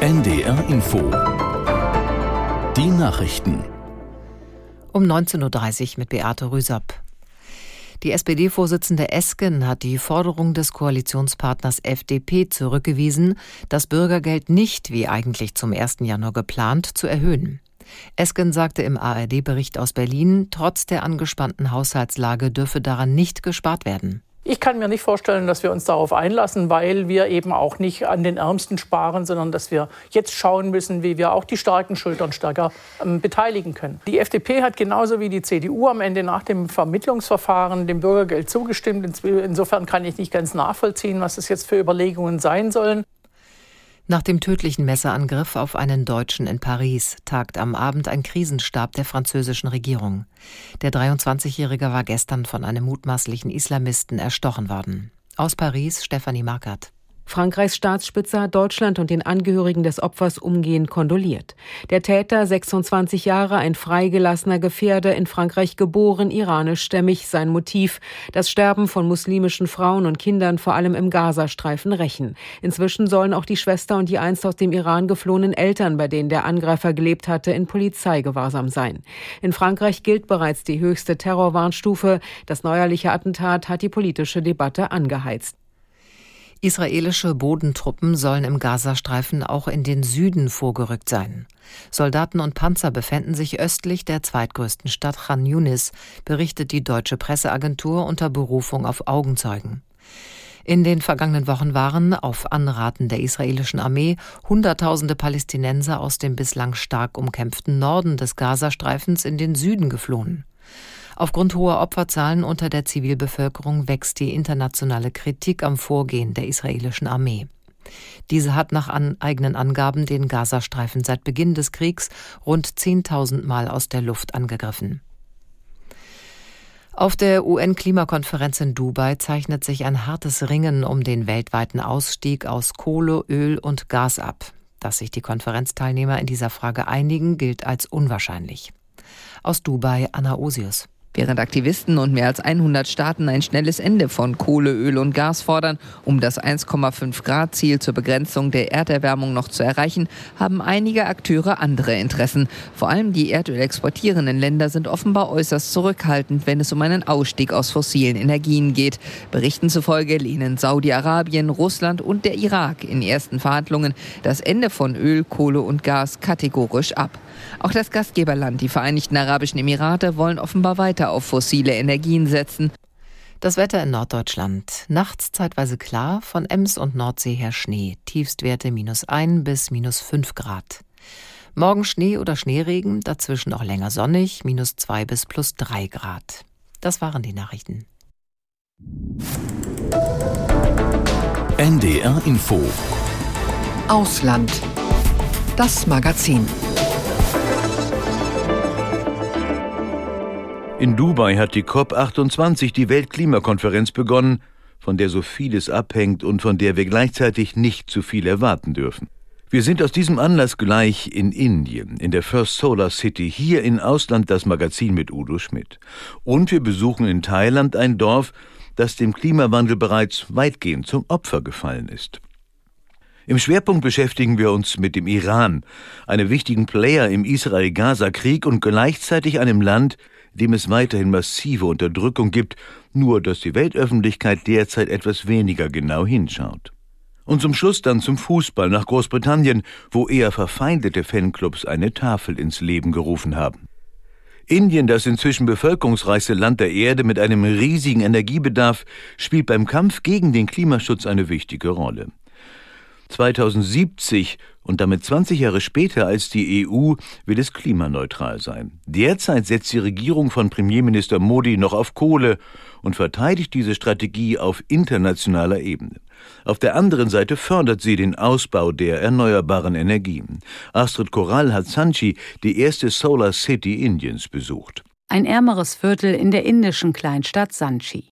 NDR Info. Die Nachrichten. Um 19.30 Uhr mit Beate Rüsop. Die SPD-Vorsitzende Esken hat die Forderung des Koalitionspartners FDP zurückgewiesen, das Bürgergeld nicht, wie eigentlich zum 1. Januar geplant, zu erhöhen. Esken sagte im ARD-Bericht aus Berlin, trotz der angespannten Haushaltslage dürfe daran nicht gespart werden. Ich kann mir nicht vorstellen, dass wir uns darauf einlassen, weil wir eben auch nicht an den Ärmsten sparen, sondern dass wir jetzt schauen müssen, wie wir auch die starken Schultern stärker ähm, beteiligen können. Die FDP hat genauso wie die CDU am Ende nach dem Vermittlungsverfahren dem Bürgergeld zugestimmt. Insofern kann ich nicht ganz nachvollziehen, was es jetzt für Überlegungen sein sollen. Nach dem tödlichen Messerangriff auf einen Deutschen in Paris tagt am Abend ein Krisenstab der französischen Regierung. Der 23-Jährige war gestern von einem mutmaßlichen Islamisten erstochen worden. Aus Paris Stefanie Markert. Frankreichs Staatsspitze hat Deutschland und den Angehörigen des Opfers umgehend kondoliert. Der Täter, 26 Jahre, ein freigelassener Gefährder, in Frankreich geboren, iranischstämmig, sein Motiv, das Sterben von muslimischen Frauen und Kindern vor allem im Gazastreifen rächen. Inzwischen sollen auch die Schwester und die einst aus dem Iran geflohenen Eltern, bei denen der Angreifer gelebt hatte, in Polizeigewahrsam sein. In Frankreich gilt bereits die höchste Terrorwarnstufe. Das neuerliche Attentat hat die politische Debatte angeheizt. Israelische Bodentruppen sollen im Gazastreifen auch in den Süden vorgerückt sein. Soldaten und Panzer befänden sich östlich der zweitgrößten Stadt Khan Yunis, berichtet die deutsche Presseagentur unter Berufung auf Augenzeugen. In den vergangenen Wochen waren, auf Anraten der israelischen Armee, Hunderttausende Palästinenser aus dem bislang stark umkämpften Norden des Gazastreifens in den Süden geflohen. Aufgrund hoher Opferzahlen unter der Zivilbevölkerung wächst die internationale Kritik am Vorgehen der israelischen Armee. Diese hat nach an eigenen Angaben den Gazastreifen seit Beginn des Kriegs rund 10.000 Mal aus der Luft angegriffen. Auf der UN-Klimakonferenz in Dubai zeichnet sich ein hartes Ringen um den weltweiten Ausstieg aus Kohle, Öl und Gas ab. Dass sich die Konferenzteilnehmer in dieser Frage einigen, gilt als unwahrscheinlich. Aus Dubai Anna Osius. Während Aktivisten und mehr als 100 Staaten ein schnelles Ende von Kohle, Öl und Gas fordern, um das 1,5 Grad Ziel zur Begrenzung der Erderwärmung noch zu erreichen, haben einige Akteure andere Interessen. Vor allem die Erdöl exportierenden Länder sind offenbar äußerst zurückhaltend, wenn es um einen Ausstieg aus fossilen Energien geht. Berichten zufolge lehnen Saudi-Arabien, Russland und der Irak in ersten Verhandlungen das Ende von Öl, Kohle und Gas kategorisch ab. Auch das Gastgeberland, die Vereinigten Arabischen Emirate, wollen offenbar weiter auf fossile Energien setzen. Das Wetter in Norddeutschland. Nachts zeitweise klar, von Ems und Nordsee her Schnee. Tiefstwerte minus 1 bis minus 5 Grad. Morgen Schnee oder Schneeregen, dazwischen auch länger sonnig, minus 2 bis plus 3 Grad. Das waren die Nachrichten. NDR Info Ausland. Das Magazin. In Dubai hat die COP28 die Weltklimakonferenz begonnen, von der so vieles abhängt und von der wir gleichzeitig nicht zu viel erwarten dürfen. Wir sind aus diesem Anlass gleich in Indien, in der First Solar City, hier in Ausland das Magazin mit Udo Schmidt. Und wir besuchen in Thailand ein Dorf, das dem Klimawandel bereits weitgehend zum Opfer gefallen ist. Im Schwerpunkt beschäftigen wir uns mit dem Iran, einem wichtigen Player im Israel-Gaza-Krieg und gleichzeitig einem Land, dem es weiterhin massive Unterdrückung gibt, nur dass die Weltöffentlichkeit derzeit etwas weniger genau hinschaut. Und zum Schluss dann zum Fußball nach Großbritannien, wo eher verfeindete Fanclubs eine Tafel ins Leben gerufen haben. Indien, das inzwischen bevölkerungsreichste Land der Erde mit einem riesigen Energiebedarf, spielt beim Kampf gegen den Klimaschutz eine wichtige Rolle. 2070 und damit 20 Jahre später als die EU will es klimaneutral sein. Derzeit setzt die Regierung von Premierminister Modi noch auf Kohle und verteidigt diese Strategie auf internationaler Ebene. Auf der anderen Seite fördert sie den Ausbau der erneuerbaren Energien. Astrid Koral hat Sanchi, die erste Solar City Indiens, besucht. Ein ärmeres Viertel in der indischen Kleinstadt Sanchi.